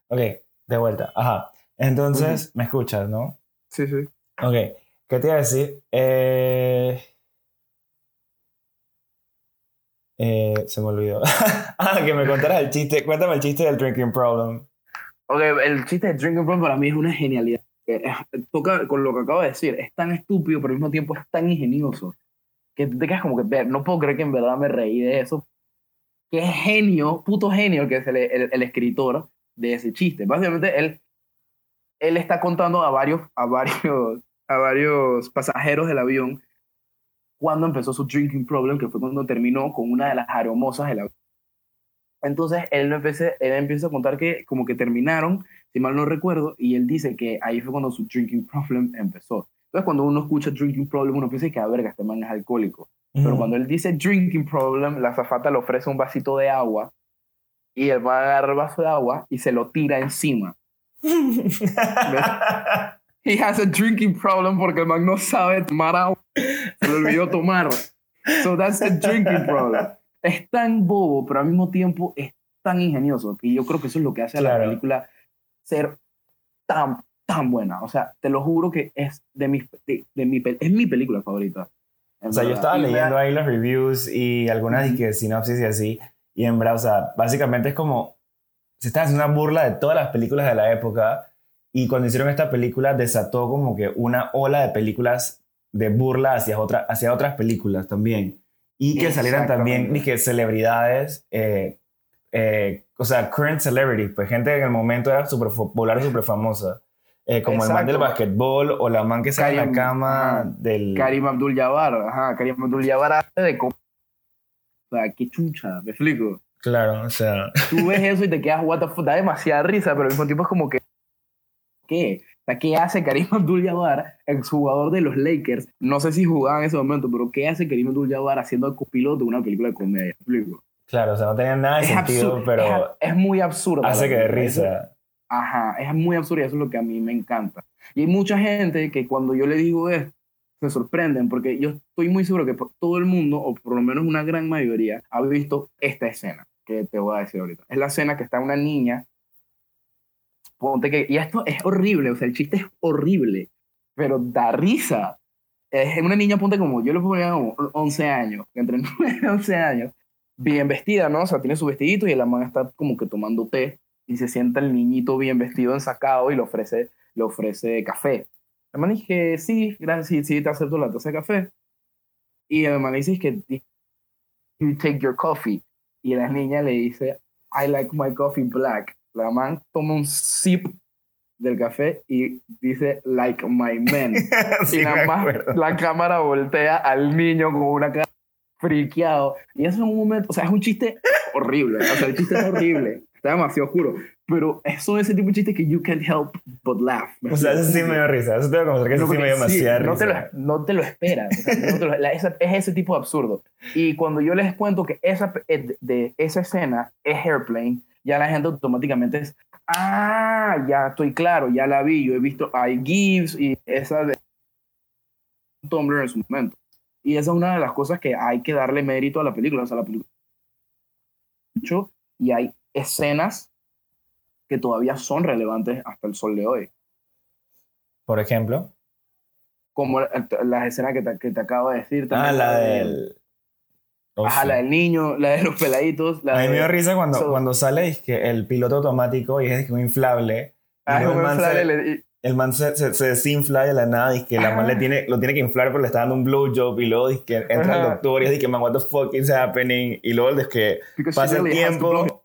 A: Ok, de vuelta, ajá. Entonces, me escuchas, ¿no?
B: Sí, sí.
A: Ok, ¿qué te iba a decir? Eh... Eh, se me olvidó. <laughs> ah, que me contaras el chiste. Cuéntame el chiste del drinking problem.
B: Ok, el chiste de Drinking Problem para mí es una genialidad. Eh, eh, toca con lo que acabo de decir. Es tan estúpido, pero al mismo tiempo es tan ingenioso. Que te quedas como que, ver, no puedo creer que en verdad me reí de eso. Qué genio, puto genio que es el, el, escritor de ese chiste. Básicamente, él, él está contando a varios, a, varios, a varios pasajeros del avión cuando empezó su drinking problem, que fue cuando terminó con una de las aromosas del avión. Entonces él, empieza, él empieza a contar que como que terminaron, si mal no recuerdo, y él dice que ahí fue cuando su drinking problem empezó. Entonces cuando uno escucha drinking problem, uno piensa que, a ah, verga, este man es alcohólico. Pero cuando él dice drinking problem, la zafata le ofrece un vasito de agua y él va a agarrar el vaso de agua y se lo tira encima. <laughs> He has a drinking problem porque el man no sabe tomar agua. Se le olvidó tomar. So that's the drinking problem es tan bobo, pero al mismo tiempo es tan ingenioso que yo creo que eso es lo que hace a la película ser tan, tan buena. O sea, te lo juro que es de mi, de, mi, es mi película favorita.
A: O sea, yo estaba leyendo ahí los reviews y algunas uh sinopsis y así, y en verdad, o sea, básicamente es como, se está haciendo una burla de todas las películas de la época, y cuando hicieron esta película desató como que una ola de películas de burla hacia, otra, hacia otras películas también. Y que salieran también dije, celebridades, eh, eh, o sea, current celebrities, pues gente que en el momento era súper popular, súper famosa. Eh, como el man del basquetbol o la man que sale en la cama del...
B: Karim Abdul-Jabbar, ajá, Karim Abdul-Jabbar hace de... O sea, qué chucha, me explico.
A: Claro, o sea...
B: Tú ves eso y te quedas, what the fuck, da demasiada risa, pero al mismo tiempo es como que... ¿Qué? ¿qué hace Karim <laughs> Abdul-Jabbar, exjugador de los Lakers? No sé si jugaba en ese momento, pero ¿qué hace Karim Abdul-Jabbar haciendo el copiloto de una película de comedia? ¿Explico?
A: Claro, o sea, no tenía nada de sentido, pero...
B: Es, muy absurdo.
A: Hace que de risa.
B: Ajá, es muy absurdo y eso es lo que a mí me encanta. Y hay mucha gente que cuando yo le digo esto, se sorprenden porque yo estoy muy seguro que todo el mundo, o por lo menos una gran mayoría, ha visto esta escena que te voy a decir ahorita. Es la escena que está una niña ponte que, y esto es horrible, o sea, el chiste es horrible, pero da risa. Es una niña, ponte como, yo le ponía como 11 años, entre <laughs> 9 y 11 años, bien vestida, ¿no? O sea, tiene su vestidito y la man está como que tomando té y se sienta el niñito bien vestido, ensacado y le ofrece, le ofrece café. La man dice, sí, gracias, sí, te acepto la taza de café. Y el man dice que, you take your coffee. Y la niña le dice, I like my coffee black. La man toma un sip del café y dice, like my man. <laughs> y nada más la cámara voltea al niño con una cara friqueado. Y eso es un momento, o sea, es un chiste horrible. O sea, el chiste es horrible. Está demasiado oscuro. Pero son ese tipo de chistes que you can't help but laugh.
A: O sea, eso sí me dio risa. Eso te voy a que eso sí me dio demasiada
B: no risa. Te lo, no te lo esperas. es ese tipo de absurdo. Y cuando yo les cuento que esa, eh, de esa escena es Airplane, ya la gente automáticamente es, ah, ya estoy claro, ya la vi, yo he visto I Gives y esa de Tumblr en su momento. Y esa es una de las cosas que hay que darle mérito a la película, o sea, la película. Y hay escenas que todavía son relevantes hasta el sol de hoy.
A: Por ejemplo.
B: Como las escenas que te, que te acabo de decir.
A: Ah, la del
B: Ajá, la del niño, la de los peladitos. La
A: a mí me dio risa cuando, cuando sale que el piloto automático y es un inflable. Ah, el, man se, el man se, se, desinfla de la nada y que la man le tiene, lo tiene que inflar porque le está dando un blowjob y luego que entra el doctor y es que man, what the fuck is happening? Y luego es que pasa el tiempo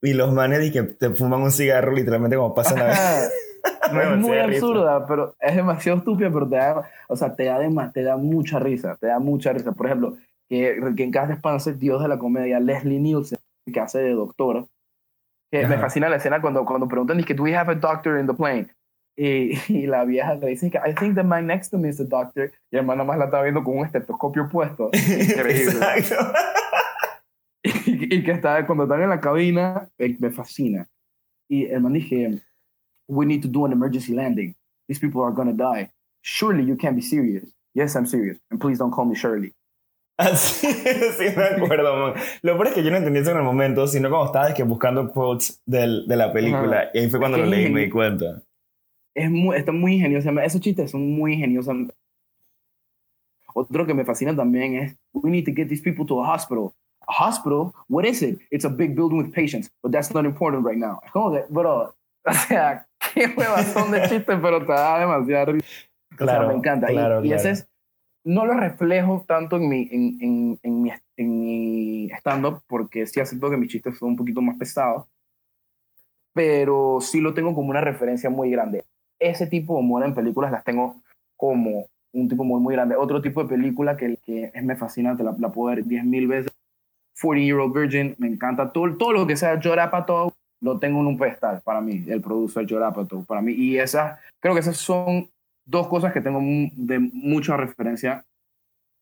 A: y los manes y que te fuman un cigarro literalmente como pasa la vez. <laughs>
B: es muy absurda, pero es demasiado estúpida, pero te da, o sea, te da, de, te da mucha risa, te da mucha risa. Por ejemplo, que, que en cada descanse Dios de la comedia, Leslie Nielsen, que hace de doctora. Que me fascina la escena cuando, cuando preguntan, que, ¿do we have a doctor in the plane? Y, <laughs> y, la vieja le dice que I think the man next to me is the doctor. Y el man nada más la está viendo con un estetoscopio puesto. <laughs> Increíble. <laughs> y, y, que está, cuando están en la cabina, me, fascina. Y el man dice, we need to do an emergency landing. These people are going to die. Surely you can't be serious. Yes, I'm serious. And please don't call me Shirley. <laughs>
A: Así, sí, me acuerdo. Lo peor es que yo no entendí eso en el momento, sino como estaba que buscando quotes del, de la película. Y ahí fue cuando lo leí y me di cuenta.
B: Es muy, está muy ingenioso. Esos chistes son muy ingeniosos. Otro que me fascina también es, we need to get these people to a hospital. A hospital? What is it? It's a big building with patients, but that's not important right now. Es como que, bro, O sea, <laughs> qué son de chistes, pero te da demasiado risa. Claro, o sea, me encanta. y, ese es, no lo reflejo tanto en mi, en, en, en mi, en mi stand-up, porque sí acepto que mis chistes son un poquito más pesados, pero sí lo tengo como una referencia muy grande. Ese tipo de humor en películas las tengo como un tipo muy, muy grande. Otro tipo de película que, que es, me fascina, te la, la puedo ver 10.000 veces. 40 Year Old Virgin, me encanta. Todo, todo lo que sea Jorapato, lo tengo en un pedestal para mí, el producer Jorapato, para mí. Y esas, creo que esas son dos cosas que tengo de mucha referencia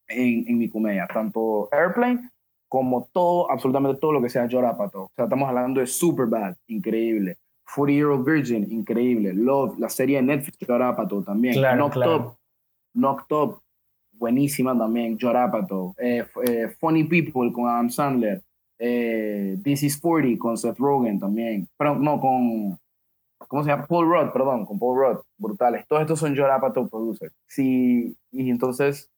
B: en, en mi comedia, tanto Airplane como todo, absolutamente todo lo que sea Jorapato. O sea, estamos hablando de Superbad, increíble. 40 Year Old Virgin, increíble. Love, la serie de Netflix, Jorapato también.
A: Claro, Knocked claro.
B: Up, Knocked Up, buenísima también, Jorapato. Eh, eh, Funny People con Adam Sandler. Eh, This is 40 con Seth Rogen también. Pero no, con. ¿Cómo se llama? Paul Rudd, perdón, con Paul Rudd. Brutales. Todos estos son Jorapato producers. Sí, y entonces.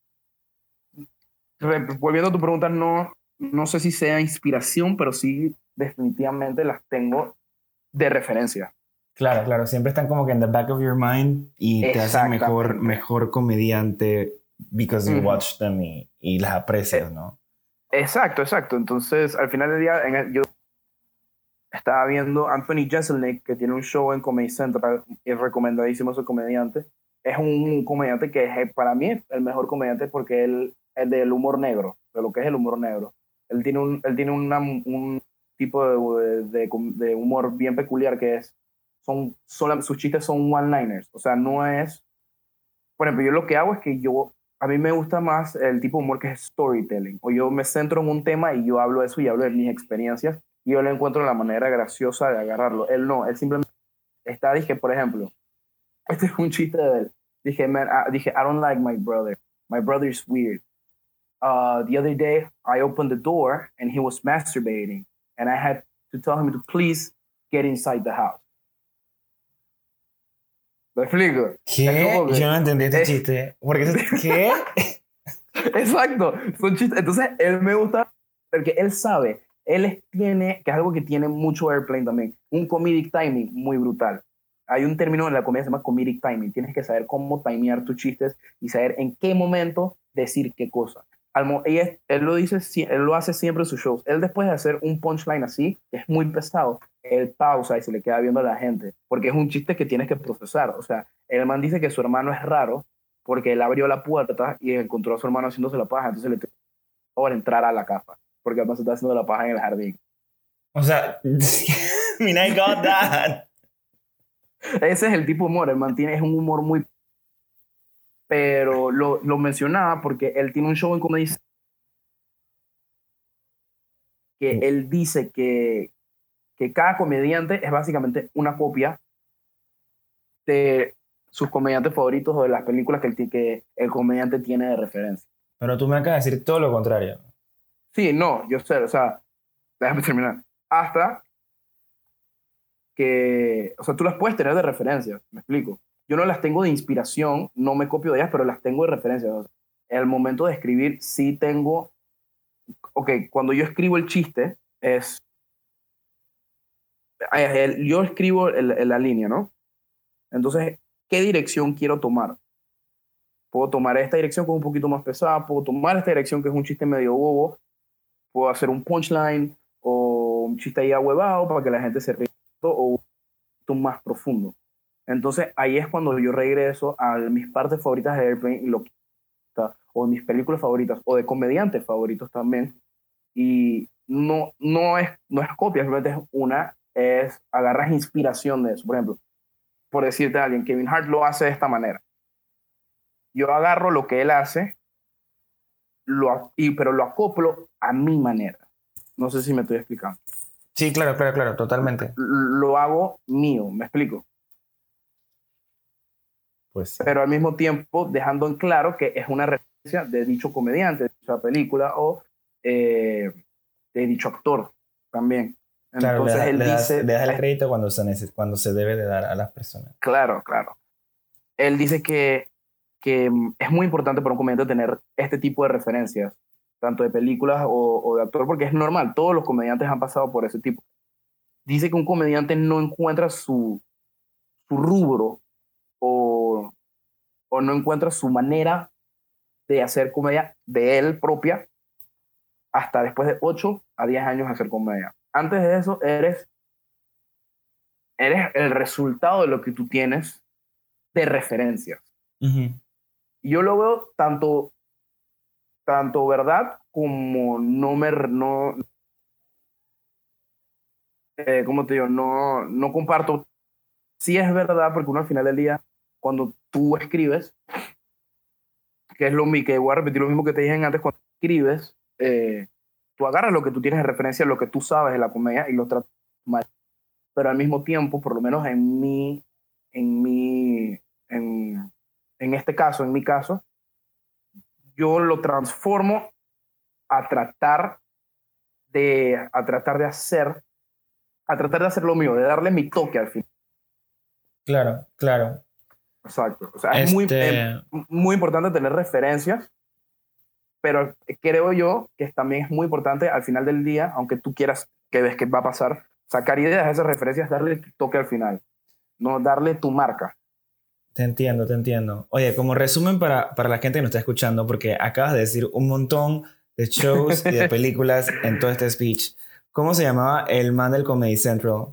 B: volviendo a tu pregunta, no, no sé si sea inspiración, pero sí definitivamente las tengo de referencia.
A: Claro, claro, siempre están como que en the back of your mind y te hacen mejor, mejor comediante because you watch them y, las aprecias, ¿no?
B: Exacto, exacto. Entonces, al final del día, yo estaba viendo Anthony Jeselnik, que tiene un show en Comedy Central, es recomendadísimo ese comediante. Es un comediante que es, para mí es el mejor comediante porque él es del humor negro, de lo que es el humor negro. Él tiene un, él tiene un tipo de, de, humor bien peculiar que es, son, solo, sus chistes son one-liners, o sea, no es, por ejemplo, yo lo que hago es que yo, a mí me gusta más el tipo de humor que es storytelling, o yo me centro en un tema y yo hablo de eso y hablo de mis experiencias y yo le encuentro la manera graciosa de agarrarlo. Él no, él simplemente está, dije, por ejemplo, <laughs> este es un chiste de él. Dije, man, ah, dije, I don't like my brother. My brother is weird. Uh, the other day, I opened the door and he was masturbating, and I had to tell him to please get inside the house. ¿Me explico?
A: ¿Qué? Yo no entendí este chiste. Porque, <laughs> ¿Qué?
B: Exacto. Son chistes. Entonces, él me gusta porque él sabe, él tiene, que es algo que tiene mucho airplane también, un comedic timing muy brutal. Hay un término en la comedia que se llama comedic timing. Tienes que saber cómo timear tus chistes y saber en qué momento decir qué cosa él lo dice, él lo hace siempre en sus shows. Él después de hacer un punchline así, que es muy pesado, él pausa y se le queda viendo a la gente, porque es un chiste que tienes que procesar. O sea, el man dice que su hermano es raro porque él abrió la puerta y encontró a su hermano haciéndose la paja, entonces le tuvo entrar a la casa, porque además se está haciendo la paja en el jardín.
A: O sea, <laughs> I mean, I got that.
B: Ese es el tipo de humor, el man tiene, es un humor muy pero lo, lo mencionaba porque él tiene un show en comedia que él dice que, que cada comediante es básicamente una copia de sus comediantes favoritos o de las películas que el, que el comediante tiene de referencia.
A: Pero tú me acabas de decir todo lo contrario.
B: Sí, no, yo sé, o sea, déjame terminar. Hasta que, o sea, tú las puedes tener de referencia, me explico yo no las tengo de inspiración, no me copio de ellas, pero las tengo de referencia. en el momento de escribir, sí tengo, ok, cuando yo escribo el chiste, es, yo escribo la línea, ¿no? Entonces, ¿qué dirección quiero tomar? Puedo tomar esta dirección que es un poquito más pesada, puedo tomar esta dirección que es un chiste medio bobo, puedo hacer un punchline o un chiste ahí ahuevado para que la gente se ríe o un más profundo. Entonces ahí es cuando yo regreso a mis partes favoritas de Airplane y lo o mis películas favoritas o de comediantes favoritos también. Y no, no, es, no es copia, simplemente es una, es agarras inspiración de eso. Por ejemplo, por decirte a alguien, Kevin Hart lo hace de esta manera. Yo agarro lo que él hace, lo, y, pero lo acoplo a mi manera. No sé si me estoy explicando.
A: Sí, claro, claro, claro, totalmente.
B: Lo hago mío, me explico. Pues Pero al mismo tiempo dejando en claro que es una referencia de dicho comediante, de dicha película o eh, de dicho actor también.
A: Entonces él dice... le das el crédito cuando se, cuando se debe de dar a las personas.
B: Claro, claro. Él dice que, que es muy importante para un comediante tener este tipo de referencias, tanto de películas o, o de actor, porque es normal, todos los comediantes han pasado por ese tipo. Dice que un comediante no encuentra su, su rubro o, o no encuentra su manera de hacer comedia de él propia hasta después de 8 a 10 años hacer comedia. Antes de eso, eres, eres el resultado de lo que tú tienes de referencias. Yo lo veo tanto, tanto verdad como no me... No, eh, ¿Cómo te digo? No, no comparto. Sí es verdad, porque uno al final del día, cuando tú escribes, que es lo mismo, que voy a repetir lo mismo que te dije antes, cuando escribes, eh, tú agarras lo que tú tienes de referencia, lo que tú sabes de la comedia y lo tratas mal. Pero al mismo tiempo, por lo menos en mi, en mi, en, en este caso, en mi caso, yo lo transformo a tratar de, a tratar de hacer, a tratar de hacer lo mío, de darle mi toque al final.
A: Claro, claro.
B: Exacto. O sea, es muy, este muy importante tener referencias, pero creo yo que también es muy importante al final del día, aunque tú quieras que ves que va a pasar, sacar ideas de esas referencias, darle toque al final, no darle tu marca.
A: Te entiendo, te entiendo. Oye, como resumen para, para la gente que nos está escuchando, porque acabas de decir un montón de shows y de <laughs> películas en todo este speech. ¿Cómo se llamaba el man del Comedy Central?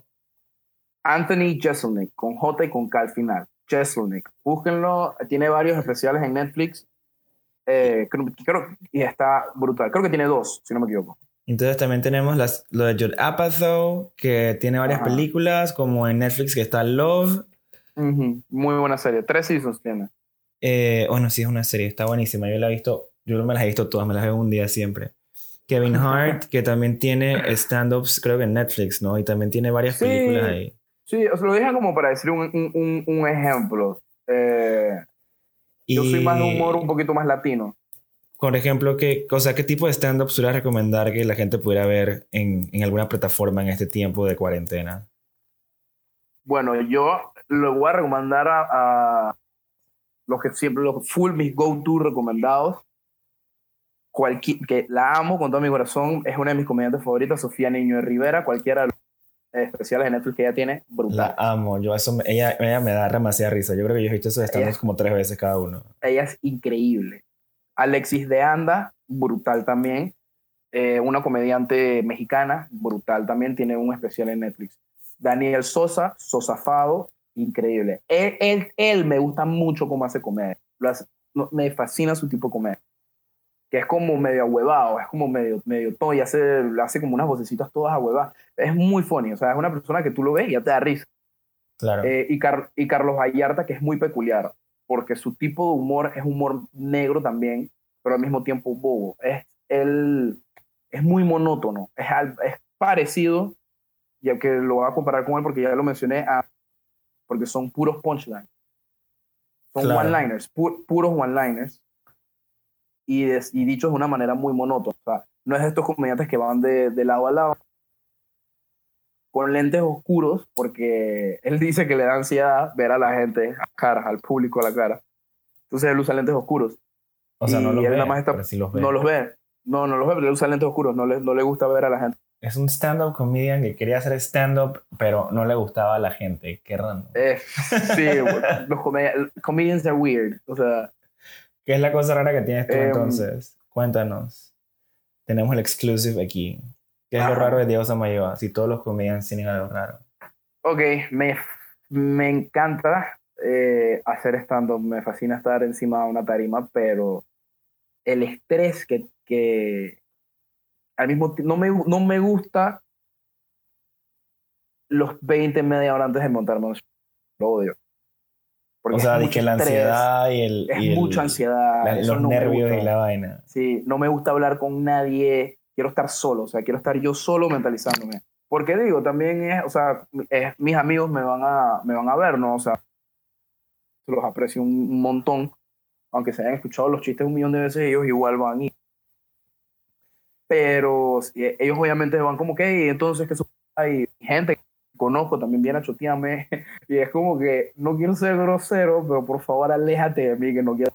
B: Anthony Jeselnik, con J y con K al final. Jeselnik. Búsquenlo, tiene varios especiales en Netflix. Eh, creo, y está brutal. Creo que tiene dos, si no me equivoco.
A: Entonces también tenemos las, lo de Judd Apatow, que tiene varias películas, como en Netflix que está Love.
B: Muy buena serie. Tres seasons tiene.
A: Eh, bueno, sí, es una serie. Está buenísima. Yo la he visto, yo me las he visto todas, me las veo un día siempre. Kevin Hart, que también tiene stand-ups, creo que en Netflix, ¿no? Y también tiene varias películas ahí.
B: Sí, os lo dije como para decir un, un, un ejemplo. Eh, yo soy más de humor un poquito más latino.
A: Por ejemplo, ¿qué, cosa, ¿qué tipo de stand-up suele recomendar que la gente pudiera ver en, en, alguna plataforma en este tiempo de cuarentena?
B: Bueno, yo lo voy a recomendar a, a los que siempre, los full mis go-to recomendados. Cualquier, que la amo con todo mi corazón, es una de mis comediantes favoritas, Sofía Niño de Rivera, cualquiera de los especiales de Netflix que ella tiene, brutal.
A: La amo, yo eso, ella, ella me da demasiada risa. Yo creo que yo he visto esos estados como tres veces cada uno.
B: Ella es increíble. Alexis de Anda, brutal también. Eh, una comediante mexicana, brutal también, tiene un especial en Netflix. Daniel Sosa, Sosafado, increíble. Él, él, él me gusta mucho cómo hace comedia. me fascina su tipo de comedia que es como medio ahuevado, es como medio, medio todo y hace, hace como unas vocecitas todas ahuevadas. Es muy funny, o sea, es una persona que tú lo ves y ya te da risa.
A: Claro.
B: Eh, y, y Carlos Vallarta, que es muy peculiar, porque su tipo de humor es humor negro también, pero al mismo tiempo bobo. Es, él, es muy monótono, es, es parecido, ya que lo voy a comparar con él porque ya lo mencioné, a, porque son puros punchlines. Son one-liners, puros one-liners y, y dicho de una manera muy monótona. O sea, no es de estos comediantes que van de, de lado a lado con lentes oscuros, porque él dice que le da ansiedad ver a la gente a cara, al público a la cara. Entonces él usa lentes oscuros.
A: O sea, no los, ve,
B: los ve. No los ve. No, no los ve, pero él usa lentes oscuros. No le, no le gusta ver a la gente.
A: Es un stand-up comedian que quería hacer stand-up, pero no le gustaba a la gente. Qué raro.
B: Eh, sí, los comedians are weird. O sea,
A: ¿Qué es la cosa rara que tienes tú em, entonces? Cuéntanos. Tenemos el exclusive aquí. ¿Qué es lo raro de Diego Samayoa? Si todos los comediantes tienen algo raro.
B: Ok, me, me encanta eh, hacer stand-up. Me fascina estar encima de una tarima, pero el estrés que, que al mismo tiempo no me, no me gusta los 20 media hora antes de montarme un show. Lo odio
A: o sea, que la ansiedad y el...
B: Es mucha ansiedad.
A: los nervios y la vaina.
B: Sí, no me gusta hablar con nadie, quiero estar solo, o sea, quiero estar yo solo mentalizándome. Porque digo, también es, o sea, mis amigos me van, a, me van a ver, ¿no? O sea, los aprecio un, montón, aunque se hayan escuchado los chistes un millón de veces, ellos igual van y... Pero ellos obviamente van como que, entonces que hay gente conozco también viene a chotearme <laughs> y es como que no quiero ser grosero, pero por favor aléjate de mí que no quiero.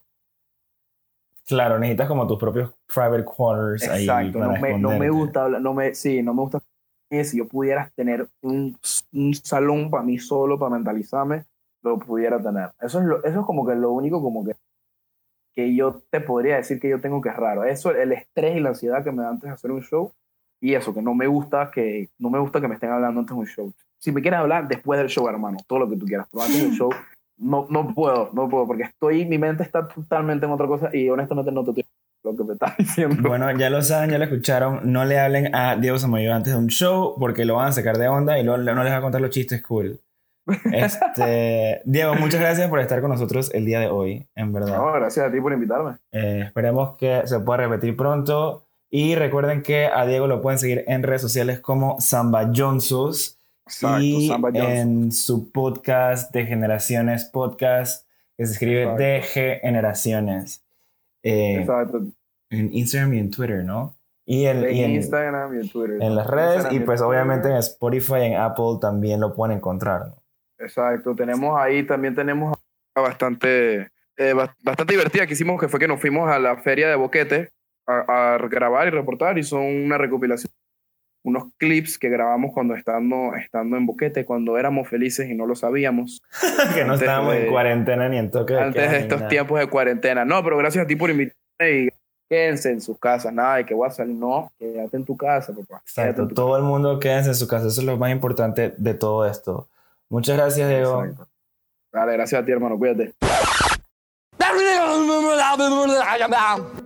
A: Claro, necesitas como tus propios private quarters
B: Exacto, ahí no, me, no me gusta no me, sí, no me gusta si yo pudiera tener un, un salón para mí solo, para mentalizarme, lo pudiera tener. Eso es, lo, eso es como que lo único como que, que yo te podría decir que yo tengo que es raro. Eso, el estrés y la ansiedad que me da antes de hacer un show y eso, que no me gusta que, no me gusta que me estén hablando antes de un show. Si me quieres hablar después del show, hermano, todo lo que tú quieras, pero antes del show <laughs> no, no puedo, no puedo, porque estoy, mi mente está totalmente en otra cosa y honestamente no te estoy lo que me estás diciendo.
A: Bueno, ya lo saben, ya lo escucharon. No le hablen a Diego Samayo antes de un show porque lo van a sacar de onda y luego no les va a contar los chistes cool. Este, Diego, muchas gracias por estar con nosotros el día de hoy, en verdad.
B: No, gracias a ti por invitarme.
A: Eh, esperemos que se pueda repetir pronto. Y recuerden que a Diego lo pueden seguir en redes sociales como Samba Jonsus. y en su podcast de Generaciones Podcast, que se escribe DG Generaciones. Eh, Exacto. En Instagram y en Twitter, ¿no? Y en,
B: Instagram y en Twitter.
A: En las redes y pues obviamente en Spotify y en Apple también lo pueden encontrar.
B: Exacto, tenemos ahí, también tenemos bastante, eh, bastante divertida que hicimos, que fue que nos fuimos a la feria de Boquete a, grabar y reportar y son una recopilación, unos clips que grabamos cuando estando, estando en Boquete, cuando éramos felices y no lo sabíamos. <laughs>
A: que no estábamos en cuarentena ni en toque
B: de Antes de estos tiempos de cuarentena. No, pero gracias a ti por invitarme y quédense en sus casas, nada de que voy a salir, no, quédate en tu casa, papá.
A: Exacto, todo el mundo quédense en su casa, eso es lo más importante de todo esto. Muchas gracias, Diego.
B: Vale, gracias a ti, hermano, cuídate.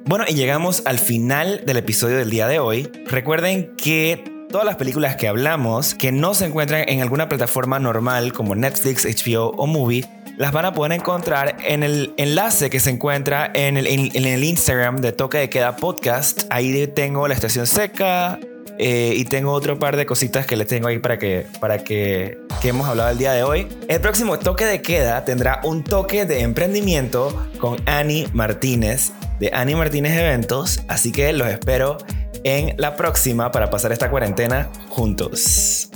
A: Bueno, y llegamos al final del episodio del día de hoy. Recuerden que todas las películas que hablamos que no se encuentran en alguna plataforma normal como Netflix, HBO o Movie, las van a poder encontrar en el enlace que se encuentra en el, en, el Instagram de Toque de Queda Podcast. Ahí tengo la estación seca eh, y tengo otro par de cositas que les tengo ahí para que, para que, que hemos hablado el día de hoy. El próximo Toque de Queda tendrá un toque de emprendimiento con Annie Martínez de Annie Martínez Eventos. Así que los espero en la próxima para pasar esta cuarentena juntos.